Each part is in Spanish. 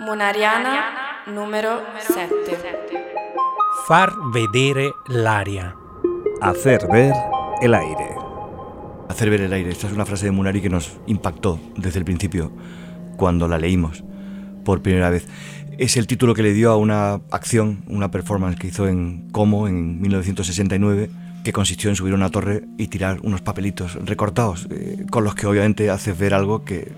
Munariana número 7. Far vedere l'aria. Hacer ver el aire. Hacer ver el aire. Esta es una frase de Munari que nos impactó desde el principio cuando la leímos por primera vez. Es el título que le dio a una acción, una performance que hizo en Como en 1969 que consistió en subir a una torre y tirar unos papelitos recortados, eh, con los que obviamente haces ver algo que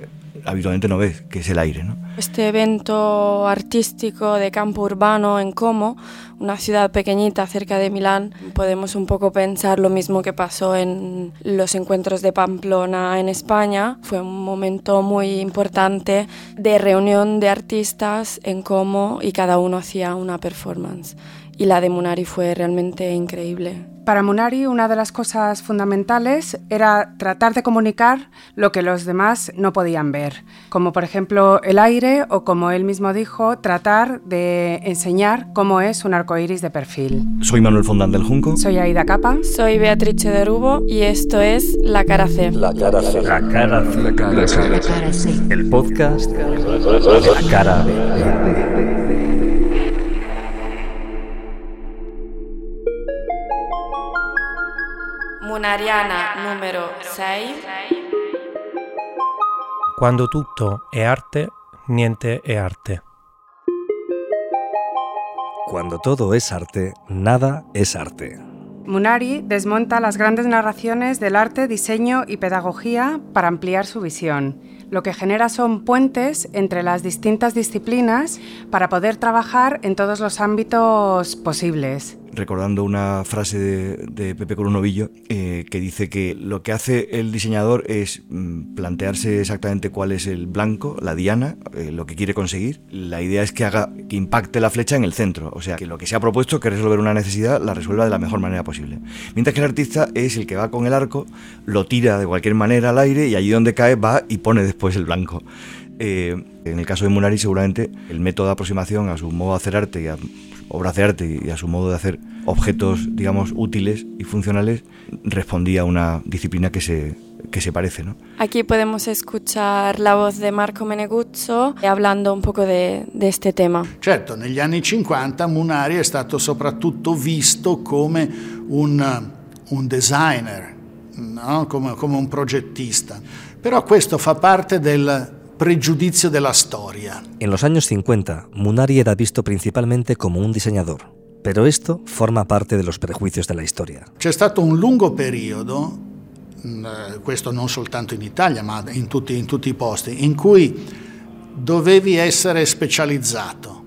habitualmente no ves, que es el aire. ¿no? Este evento artístico de campo urbano en Como, una ciudad pequeñita cerca de Milán, podemos un poco pensar lo mismo que pasó en los encuentros de Pamplona en España. Fue un momento muy importante de reunión de artistas en Como y cada uno hacía una performance. Y la de Munari fue realmente increíble. Para Munari, una de las cosas fundamentales era tratar de comunicar lo que los demás no podían ver, como por ejemplo el aire o como él mismo dijo, tratar de enseñar cómo es un arcoíris de perfil. Soy Manuel Fondán del Junco. Soy Aida Capa. Soy Beatrice de Rubo y esto es La Cara C. La cara C. La cara C. La cara C. La cara C. El podcast La cara B. Munariana numero 6. Quando tutto è arte, niente è arte. Cuando todo es arte, nada es arte. Munari desmonta las grandes narraciones del arte, diseño y pedagogía para ampliar su visión. Lo que genera son puentes entre las distintas disciplinas para poder trabajar en todos los ámbitos posibles recordando una frase de, de Pepe Coronovillo eh, que dice que lo que hace el diseñador es mm, plantearse exactamente cuál es el blanco, la diana, eh, lo que quiere conseguir. La idea es que haga que impacte la flecha en el centro, o sea, que lo que se ha propuesto, que resolver una necesidad, la resuelva de la mejor manera posible. Mientras que el artista es el que va con el arco, lo tira de cualquier manera al aire y allí donde cae va y pone después el blanco. Eh, en el caso de Munari, seguramente el método de aproximación a su modo de hacer arte y a obras de arte y a su modo de hacer objetos, digamos, útiles y funcionales, respondía a una disciplina que se, que se parece. ¿no? Aquí podemos escuchar la voz de Marco Meneguzzo hablando un poco de, de este tema. Certo, negli anni 50 Munari è stato soprattutto visto come un, un designer, no? come, come un progettista, però questo fa parte del pregiudizio de la storia. En los años 50, Munari era visto principalmente como un diseñador, pero esto forma parte de los prejuicios de la storia. C'è stato un lungo periodo, questo non soltanto in Italia, ma in tutti, in tutti i posti, in cui dovevi essere specializzato.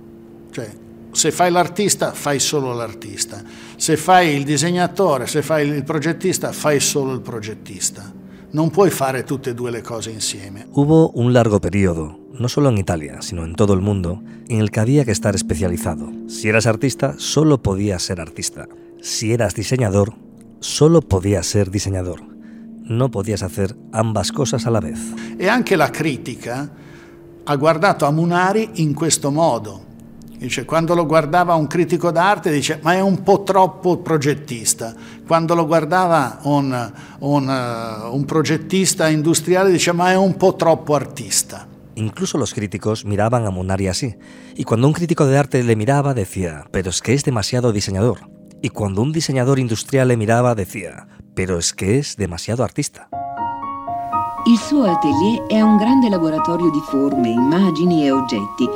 Cioè, se fai l'artista, fai solo l'artista. Se fai il disegnatore, se fai il progettista, fai solo il progettista. Non puoi fare tutte e due le cose insieme. Hubo un largo periodo, no solo en Italia, sino en todo el mundo, en el que había que estar especializado. Si eras artista, solo podías ser artista. Si eras diseñador, solo podías ser diseñador. No podías hacer ambas cosas a la vez. E anche la critica ha guardato a Munari in questo modo. Dice, quando lo guardava un critico d'arte dice ma è un po' troppo progettista. Quando lo guardava un, un, uh, un progettista industriale dice ma è un po' troppo artista. Incluso los críticos miraban a Munari así. Y cuando un crítico de arte le miraba decía, pero es que es demasiado diseñador. Y cuando un diseñador industrial le miraba decía, pero es que es demasiado artista. Il suo atelier è un grande laboratorio di forme, immagini e oggetti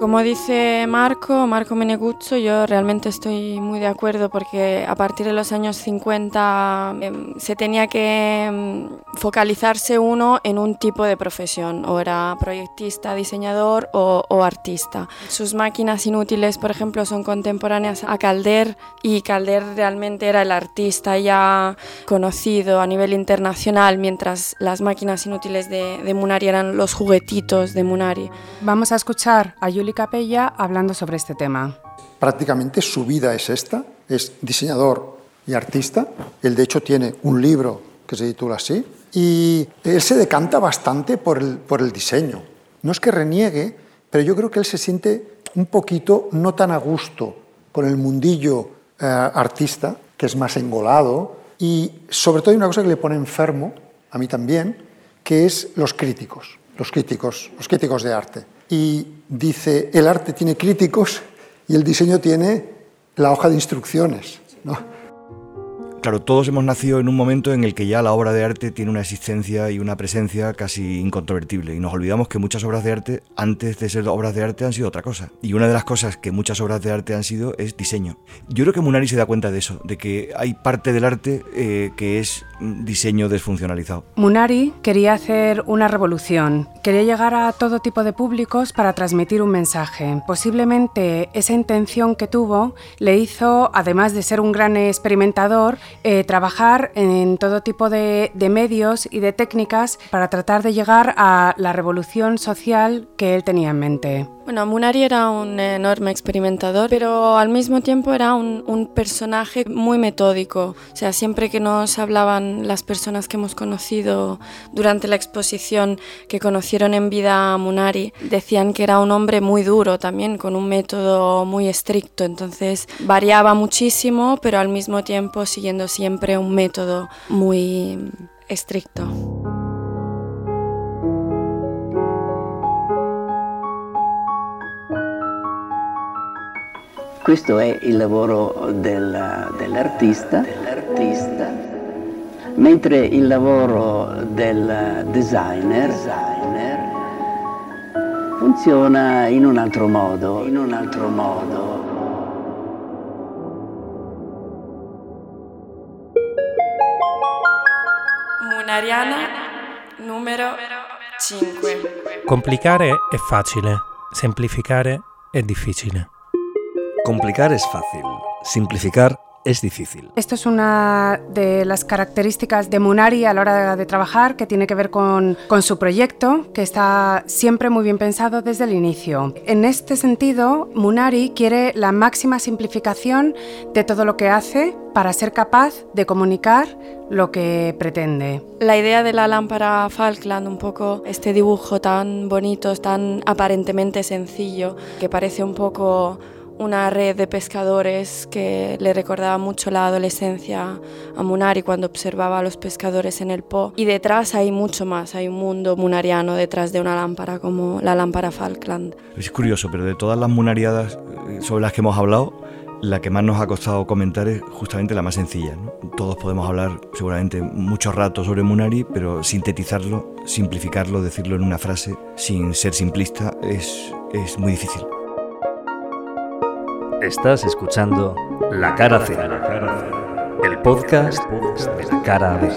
Como dice Marco, Marco Meneguzzo, yo realmente estoy muy de acuerdo porque a partir de los años 50 eh, se tenía que mm, focalizarse uno en un tipo de profesión, o era proyectista, diseñador o, o, artista. Sus máquinas inútiles, por ejemplo, son contemporáneas a Calder y Calder realmente era el artista ya conocido a nivel internacional, mientras las máquinas inútiles de, de Munari eran los juguetitos de Munari. Vamos a escuchar a Yuli Capella hablando sobre este tema. Prácticamente su vida es esta, es diseñador y artista. Él de hecho tiene un libro que se titula así y él se decanta bastante por el, por el diseño. No es que reniegue, pero yo creo que él se siente un poquito no tan a gusto con el mundillo eh, artista, que es más engolado, y sobre todo hay una cosa que le pone enfermo, a mí también, que es los críticos. los críticos, los críticos de arte. Y dice, el arte tiene críticos y el diseño tiene la hoja de instrucciones. Claro, todos hemos nacido en un momento en el que ya la obra de arte tiene una existencia y una presencia casi incontrovertible y nos olvidamos que muchas obras de arte antes de ser obras de arte han sido otra cosa. Y una de las cosas que muchas obras de arte han sido es diseño. Yo creo que Munari se da cuenta de eso, de que hay parte del arte eh, que es diseño desfuncionalizado. Munari quería hacer una revolución, quería llegar a todo tipo de públicos para transmitir un mensaje. Posiblemente esa intención que tuvo le hizo, además de ser un gran experimentador, eh, trabajar en todo tipo de, de, medios y de técnicas para tratar de llegar a la revolución social que él tenía en mente. Bueno, Munari era un enorme experimentador, pero al mismo tiempo era un, un, personaje muy metódico. O sea, siempre que nos hablaban las personas que hemos conocido durante la exposición, que conocieron en vida a Munari, decían que era un hombre muy duro también, con un método muy estricto. Entonces variaba muchísimo, pero al mismo tiempo siguiendo siempre un método muy estricto. Questo è il lavoro del, dell'artista, dell'artista, mentre il lavoro del designer, designer funziona in un altro modo, in un altro modo. Munariana numero 5. Complicare è facile, semplificare è difficile. Complicar es fácil, simplificar es difícil. Esto es una de las características de Munari a la hora de trabajar, que tiene que ver con, con, su proyecto, que está siempre muy bien pensado desde el inicio. En este sentido, Munari quiere la máxima simplificación de todo lo que hace para ser capaz de comunicar lo que pretende. La idea de la lámpara Falkland, un poco este dibujo tan bonito, tan aparentemente sencillo, que parece un poco una red de pescadores que le recordaba mucho la adolescencia a Munari cuando observaba a los pescadores en el Po. Y detrás hay mucho más, hay un mundo munariano detrás de una lámpara como la lámpara Falkland. Es curioso, pero de todas las munariadas eh, sobre las que hemos hablado, la que más nos ha costado comentar es justamente la más sencilla. ¿no? Todos podemos hablar seguramente mucho rato sobre Munari, pero sintetizarlo, simplificarlo, decirlo en una frase sin ser simplista es, es muy difícil. Estás escuchando La Cara C, el podcast de la cara B.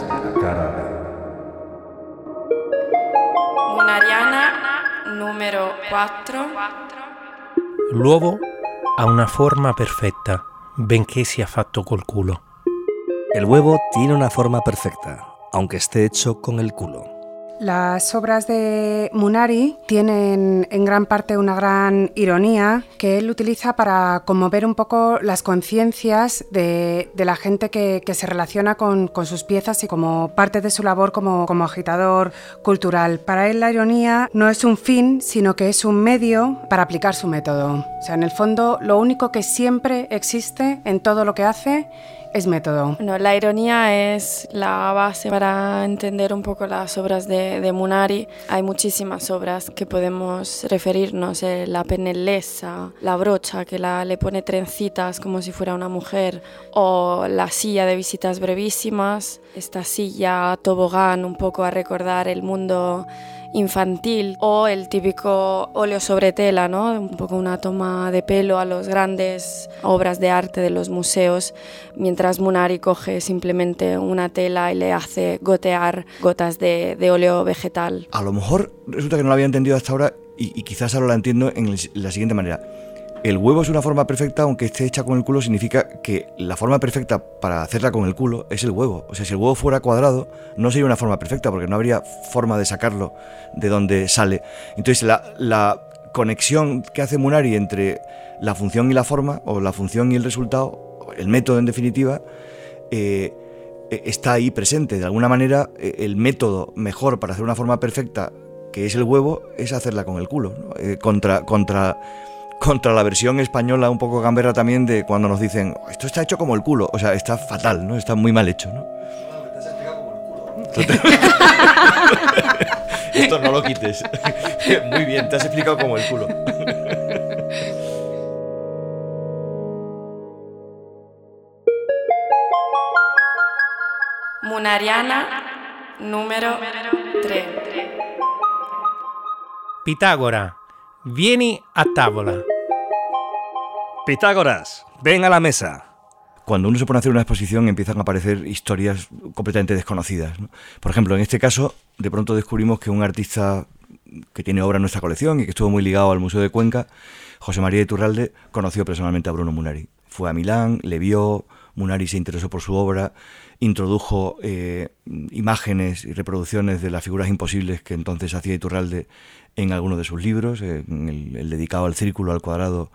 Munariana numero 4. L'uovo ha una forma perfetta, benché sia fatto col culo. El huevo tiene una forma perfecta, aunque esté hecho con el culo. Las obras de Munari tienen en gran parte una gran ironía que él utiliza para conmover un poco las conciencias de, la gente que, que se relaciona con, con, sus piezas y como parte de su labor como, como agitador cultural. Para él la ironía no es un fin, sino que es un medio para aplicar su método. O sea, en el fondo lo único que siempre existe en todo lo que hace es método. La ironía es la base para entender un poco las obras de, de Munari. Hay muchísimas obras que podemos referirnos, eh, la pennellesa, la brocha que la, le pone trencitas como si fuera una mujer, o la silla de visitas brevísimas, esta silla tobogán un poco a recordar el mundo infantil o el típico óleo sobre tela, ¿no? un poco una toma de pelo a las grandes obras de arte de los museos, mientras Munari coge simplemente una tela y le hace gotear gotas de, óleo vegetal. A lo mejor resulta que no lo había entendido hasta ahora y, y quizás ahora lo entiendo en la siguiente manera. El huevo es una forma perfecta, aunque esté hecha con el culo, significa que la forma perfecta para hacerla con el culo es el huevo. O sea, si el huevo fuera cuadrado, no sería una forma perfecta, porque no habría forma de sacarlo de donde sale. Entonces, la, conexión que hace Munari entre la función y la forma, o la función y el resultado, el método en definitiva, eh, está ahí presente. De alguna manera, el método mejor para hacer una forma perfecta, que es el huevo, es hacerla con el culo. Eh, contra, contra contra la versión española un poco gamberra también de cuando nos dicen esto está hecho como el culo, o sea, está fatal, ¿no? Está muy mal hecho, ¿no? Esto no lo quites. Muy bien, te has explicado como el culo. Munariana número 3. Pitágora, vieni a tavola. Pitágoras, ven a la mesa. Cuando uno se pone a hacer una exposición empiezan a aparecer historias completamente desconocidas. ¿no? Por ejemplo, en este caso, de pronto descubrimos que un artista que tiene obra en nuestra colección y que estuvo muy ligado al Museo de Cuenca, José María de Turralde, conoció personalmente a Bruno Munari. Fue a Milán, le vio, Munari se interesó por su obra, introdujo eh, imágenes y reproducciones de las figuras imposibles que entonces hacía Iturralde en algunos de sus libros, en el, el dedicado al círculo, al cuadrado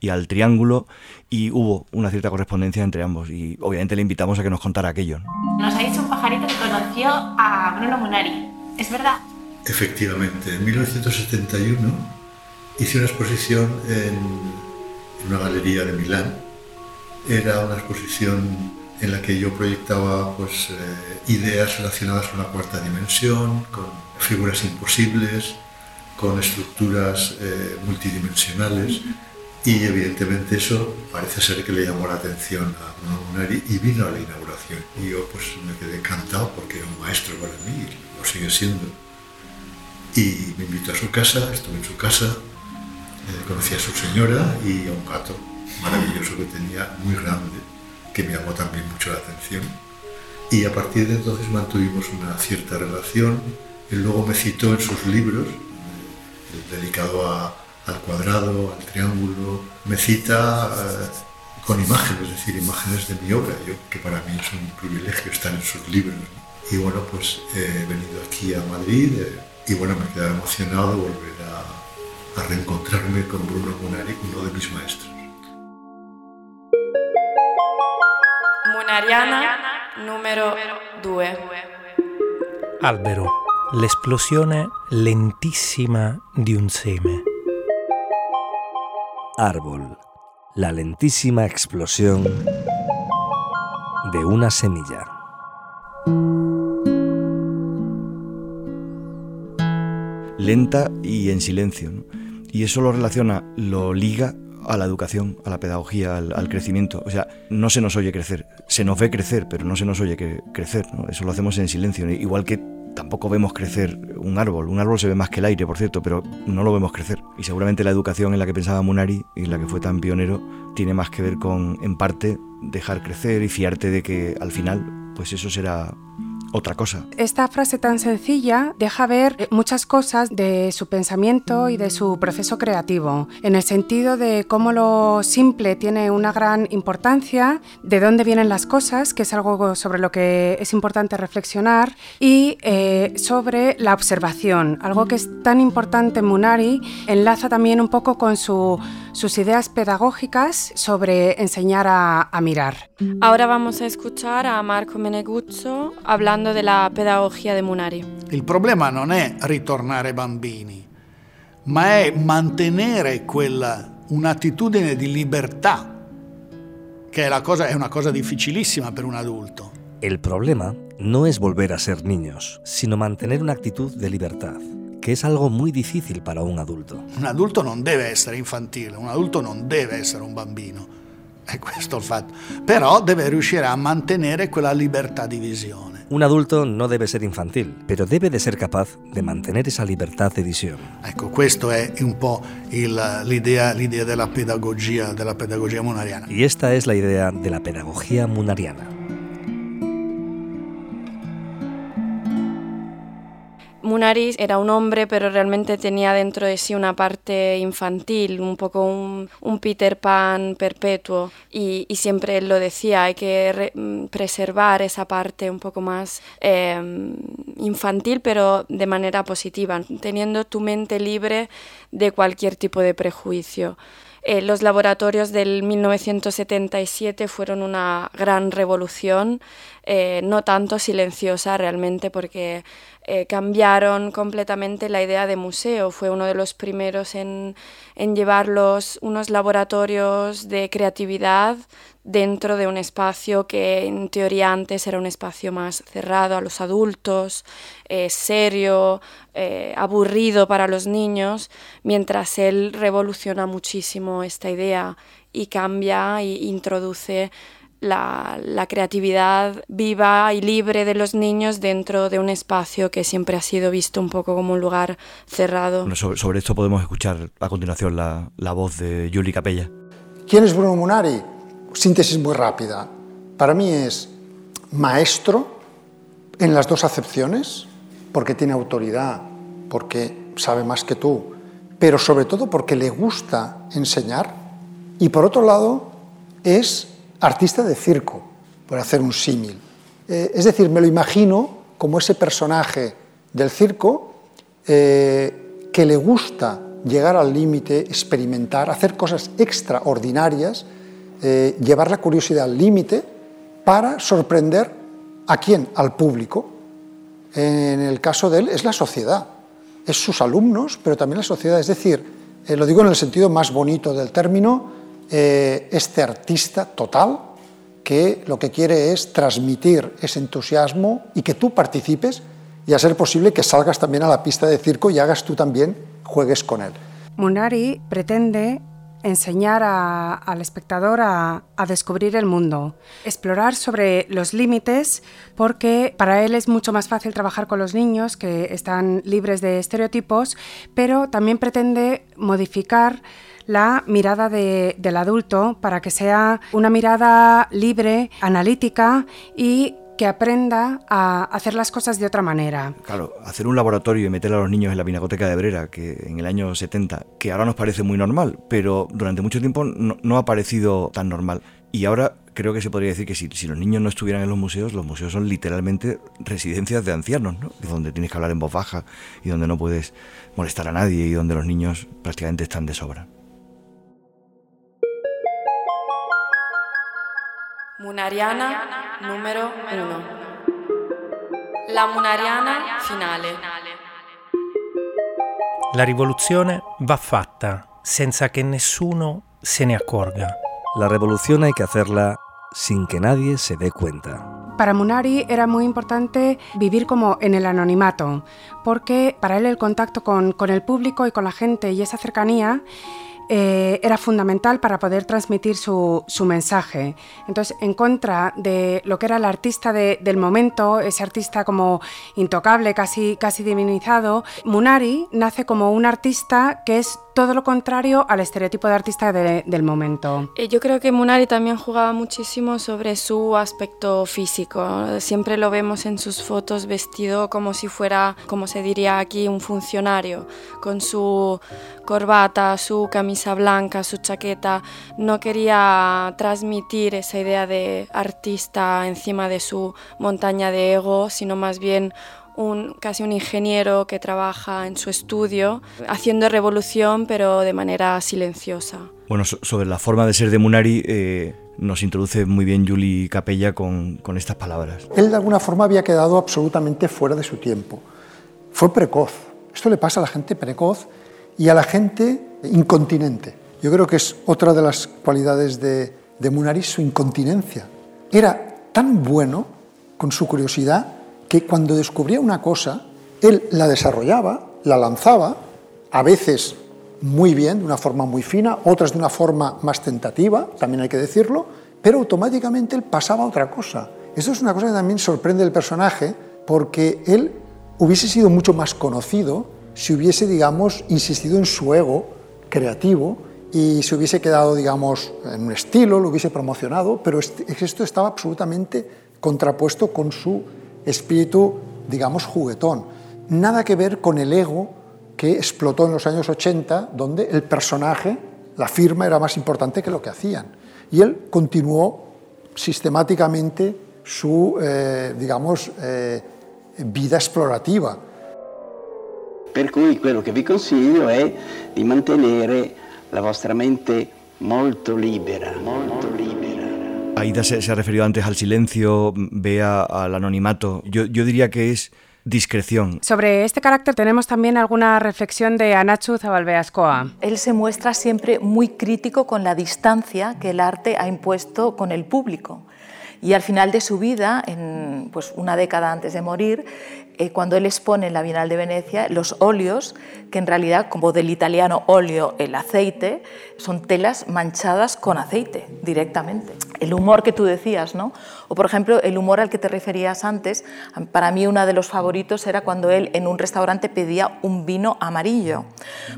y al triángulo, y hubo una cierta correspondencia entre ambos. Y obviamente le invitamos a que nos contara aquello. ¿no? Nos ha dicho un pajarito que conoció a Bruno Munari. ¿Es verdad? Efectivamente, en 1971 hice una exposición en, en una galería de Milán. Era una exposición en la que yo proyectaba pues, eh, ideas relacionadas con la cuarta dimensión, con figuras imposibles, con estructuras eh, multidimensionales y evidentemente eso parece ser que le llamó la atención a Bruno Munari y vino a la inauguración. Y yo pues me quedé encantado porque era un maestro para mí y lo sigue siendo. Y me invitó a su casa, estuve en su casa, eh, conocí a su señora y a un gato maravilloso que tenía, muy grande, que me llamó también mucho la atención. Y a partir de entonces mantuvimos una cierta relación. Él luego me citó en sus libros, eh, dedicado al cuadrado, al triángulo, me cita eh, con imágenes, es decir, imágenes de mi obra, yo, que para mí es un privilegio estar en sus libros. Y bueno, pues he venido aquí a Madrid eh, y bueno, me quedado emocionado volver a, a reencontrarme con Bruno Munari, uno de mis maestros. Munariana numero 2. Albero, l'esplosione lentissima di un seme. Árbol, la lentísima explosión de una semilla. lenta y en silencio. ¿no? Y eso lo relaciona, lo liga a la educación, a la pedagogía, al, crecimiento. O sea, no se nos oye crecer, se nos ve crecer, pero no se nos oye que, crecer. Eso lo hacemos en silencio. Igual que tampoco vemos crecer un árbol. Un árbol se ve más que el aire, por cierto, pero no lo vemos crecer. Y seguramente la educación en la que pensaba Munari y en la que fue tan pionero tiene más que ver con, en parte, dejar crecer y fiarte de que al final, pues eso será otra cosa. Esta frase tan sencilla deja ver muchas cosas de su pensamiento y de su proceso creativo, en el sentido de cómo lo simple tiene una gran importancia, de dónde vienen las cosas, que es algo sobre lo que es importante reflexionar, y eh, sobre la observación, algo que es tan importante en Munari, enlaza también un poco con su, sus ideas pedagógicas sobre enseñar a, a mirar. Ahora vamos a escuchar a Marco Meneguzzo hablando de la pedagogía de Munari. Il problema non è ritornare bambini, ma è mantenere quella, un'attitudine di libertà, che è, la cosa, è una cosa difficilissima per un adulto. El problema no es volver a ser niños, sino mantener una actitud de libertad, que es algo muy difícil para un adulto. Un adulto non deve essere infantile, un adulto non deve essere un bambino, è questo il fatto, però deve riuscire a mantenere quella libertà di visione. Un adulto no debe ser infantil, pero debe de ser capaz de mantener esa libertad de visión. Ecco, questa è un po' l'idea, della pedagogia, della pedagogia monariana. Y esta es la idea de la pedagogía munariana. Munari era un hombre, pero realmente tenía dentro de sí una parte infantil, un poco un, Peter Pan perpetuo. Y, siempre él lo decía, hay que mm, preservar esa parte un poco más eh, infantil, pero de manera positiva, teniendo tu mente libre de cualquier tipo de prejuicio. Eh, los laboratorios del 1977 fueron una gran revolución, eh, no tanto silenciosa realmente porque eh, cambiaron completamente la idea de museo. Fue uno de los primeros en, en llevarlos unos laboratorios de creatividad dentro de un espacio que en teoría antes era un espacio más cerrado a los adultos, eh, serio, eh, aburrido para los niños, mientras él revoluciona muchísimo esta idea y cambia e introduce la, creatividad viva y libre de los niños dentro de un espacio que siempre ha sido visto un poco como un lugar cerrado. sobre, esto podemos escuchar a continuación la, la voz de Yuli Capella. ¿Quién es Bruno Munari? Síntesis muy rápida. Para mí es maestro en las dos acepciones, porque tiene autoridad, porque sabe más que tú, pero sobre todo porque le gusta enseñar. Y por otro lado, es artista de circo, por hacer un símil. Eh, es decir, me lo imagino como ese personaje del circo eh, que le gusta llegar al límite, experimentar, hacer cosas extraordinarias eh, llevar la curiosidad al límite para sorprender a quién, al público. En el caso de él es la sociedad, es sus alumnos, pero también la sociedad. Es decir, lo digo en el sentido más bonito del término, eh, este artista total que lo que quiere es transmitir ese entusiasmo y que tú participes y a ser posible que salgas también a la pista de circo y hagas tú también, juegues con él. Munari pretende enseñar al espectador a, descubrir el mundo, explorar sobre los límites, porque para él es mucho más fácil trabajar con los niños que están libres de estereotipos, pero también pretende modificar la mirada del adulto para que sea una mirada libre, analítica y que aprenda a hacer las cosas de otra manera. Claro, hacer un laboratorio y meter a los niños en la pinacoteca de Brera, que en el año 70, que ahora nos parece muy normal, pero durante mucho tiempo no, ha parecido tan normal. Y ahora creo que se podría decir que si, si, los niños no estuvieran en los museos, los museos son literalmente residencias de ancianos, ¿no? donde tienes que hablar en voz baja y donde no puedes molestar a nadie y donde los niños prácticamente están de sobra. Munariana numero 1. La Munariana finale. La rivoluzione va fatta senza che nessuno se ne accorga. La revolución hay que hacerla sin que nadie se dé cuenta. Para Munari era muy importante vivir como en el anonimato, porque para él el contacto con, con el público y con la gente y esa cercanía eh, era fundamental para poder transmitir su, mensaje. Entonces, en contra de lo que era el artista del momento, ese artista como intocable, casi, casi divinizado, Munari nace como un artista que es todo lo contrario al estereotipo de artista del momento. Eh, yo creo que Munari también jugaba muchísimo sobre su aspecto físico. Siempre lo vemos en sus fotos vestido como si fuera, como se diría aquí, un funcionario, con su corbata, su camisa blanca, su chaqueta. No quería transmitir esa idea de artista encima de su montaña de ego, sino más bien un, casi un ingeniero que trabaja en su estudio, haciendo revolución pero de manera silenciosa. Bueno, sobre la forma de ser de Munari eh, nos introduce muy bien Juli Capella con, con estas palabras. Él de alguna forma había quedado absolutamente fuera de su tiempo. Fue precoz. Esto le pasa a la gente precoz y a la gente incontinente. Yo creo que es otra de las cualidades de, de Munari, su incontinencia. Era tan bueno con su curiosidad que cuando descubría una cosa, él la desarrollaba, la lanzaba, a veces muy bien, de una forma muy fina, otras de una forma más tentativa, también hay que decirlo, pero automáticamente él pasaba a otra cosa. Eso es una cosa que también sorprende el personaje, porque él hubiese sido mucho más conocido si hubiese, digamos, insistido en su ego creativo y se hubiese quedado, digamos, en un estilo, lo hubiese promocionado, pero esto estaba absolutamente contrapuesto con su espíritu, digamos, juguetón. Nada que ver con el ego que explotó en los años 80, donde el personaje, la firma, era más importante que lo que hacían. Y él continuó sistemáticamente su, eh, digamos, eh, vida explorativa. Per cui quello che vi consiglio è di mantenere la vostra mente molto libera. Aida se, ha referido antes al silencio, vea al anonimato. Yo, diría que es discreción. Sobre este carácter tenemos también alguna reflexión de Anachu Zabalbeascoa. Él se muestra siempre muy crítico con la distancia que el arte ha impuesto con el público. Y al final de su vida, en, pues una década antes de morir, eh, cuando él expone en la Bienal de Venecia los óleos, que en realidad, como del italiano óleo, el aceite, son telas manchadas con aceite directamente. El humor que tú decías, ¿no? O por ejemplo, el humor al que te referías antes, para mí uno de los favoritos era cuando él en un restaurante pedía un vino amarillo,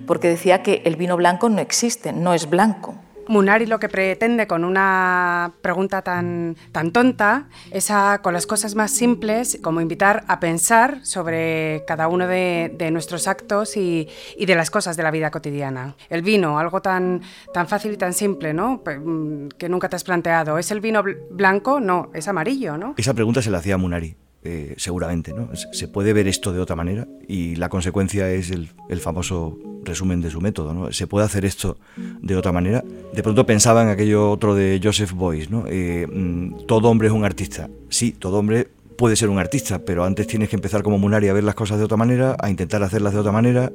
porque decía que el vino blanco no existe, no es blanco. Munari lo que pretende con una pregunta tan, tan tonta es con las cosas más simples, como invitar a pensar sobre cada uno de, nuestros actos y, y, de las cosas de la vida cotidiana. El vino, algo tan, tan fácil y tan simple, ¿no? Mm, que nunca te has planteado. ¿Es el vino blanco? No, es amarillo, ¿no? Esa pregunta se la hacía a Munari. Eh, seguramente, ¿no? Se puede ver esto de otra manera y la consecuencia es el, el famoso resumen de su método. ¿no? Se puede hacer esto de otra manera. De pronto pensaba en aquello otro de Joseph Boyce, ¿no? Eh, mm, todo hombre es un artista. Sí, todo hombre puede ser un artista, pero antes tienes que empezar como Munari a ver las cosas de otra manera, a intentar hacerlas de otra manera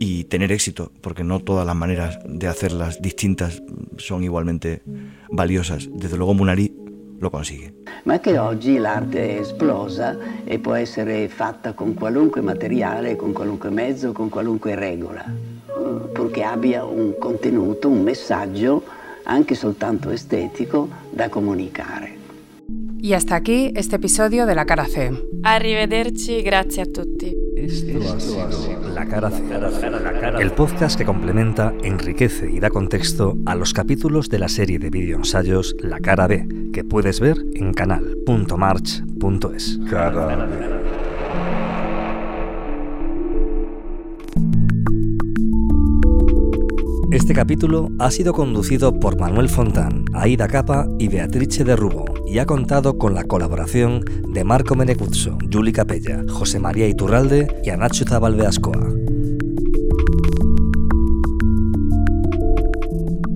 y tener éxito, porque no todas las maneras de hacerlas distintas son igualmente valiosas. Desde luego Munari lo consigue. Ma che oggi l'arte è esplosa e può essere fatta con qualunque materiale, con qualunque mezzo, con qualunque regola, purché abbia un contenuto, un messaggio, anche soltanto estetico, da comunicare. Y hasta aquí este episodio de La Cara C. Arrivederci, grazie a tutti. La Cara C, el podcast que complementa, enriquece y da contexto a los capítulos de la serie de videoensayos La Cara B, que puedes ver en canal.march.es. Cara B. Este capítulo ha sido conducido por Manuel Fontán, Aida Capa y Beatrice de Rubo y ha contado con la colaboración de Marco Meneguzzo, Juli Capella, José María Iturralde y Anacho Zabalbeascoa.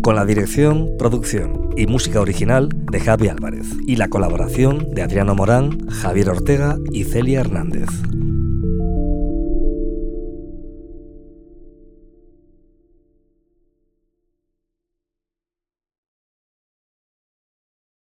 Con la dirección, producción y música original de Javi Álvarez y la colaboración de Adriano Morán, Javier Ortega y Celia Hernández.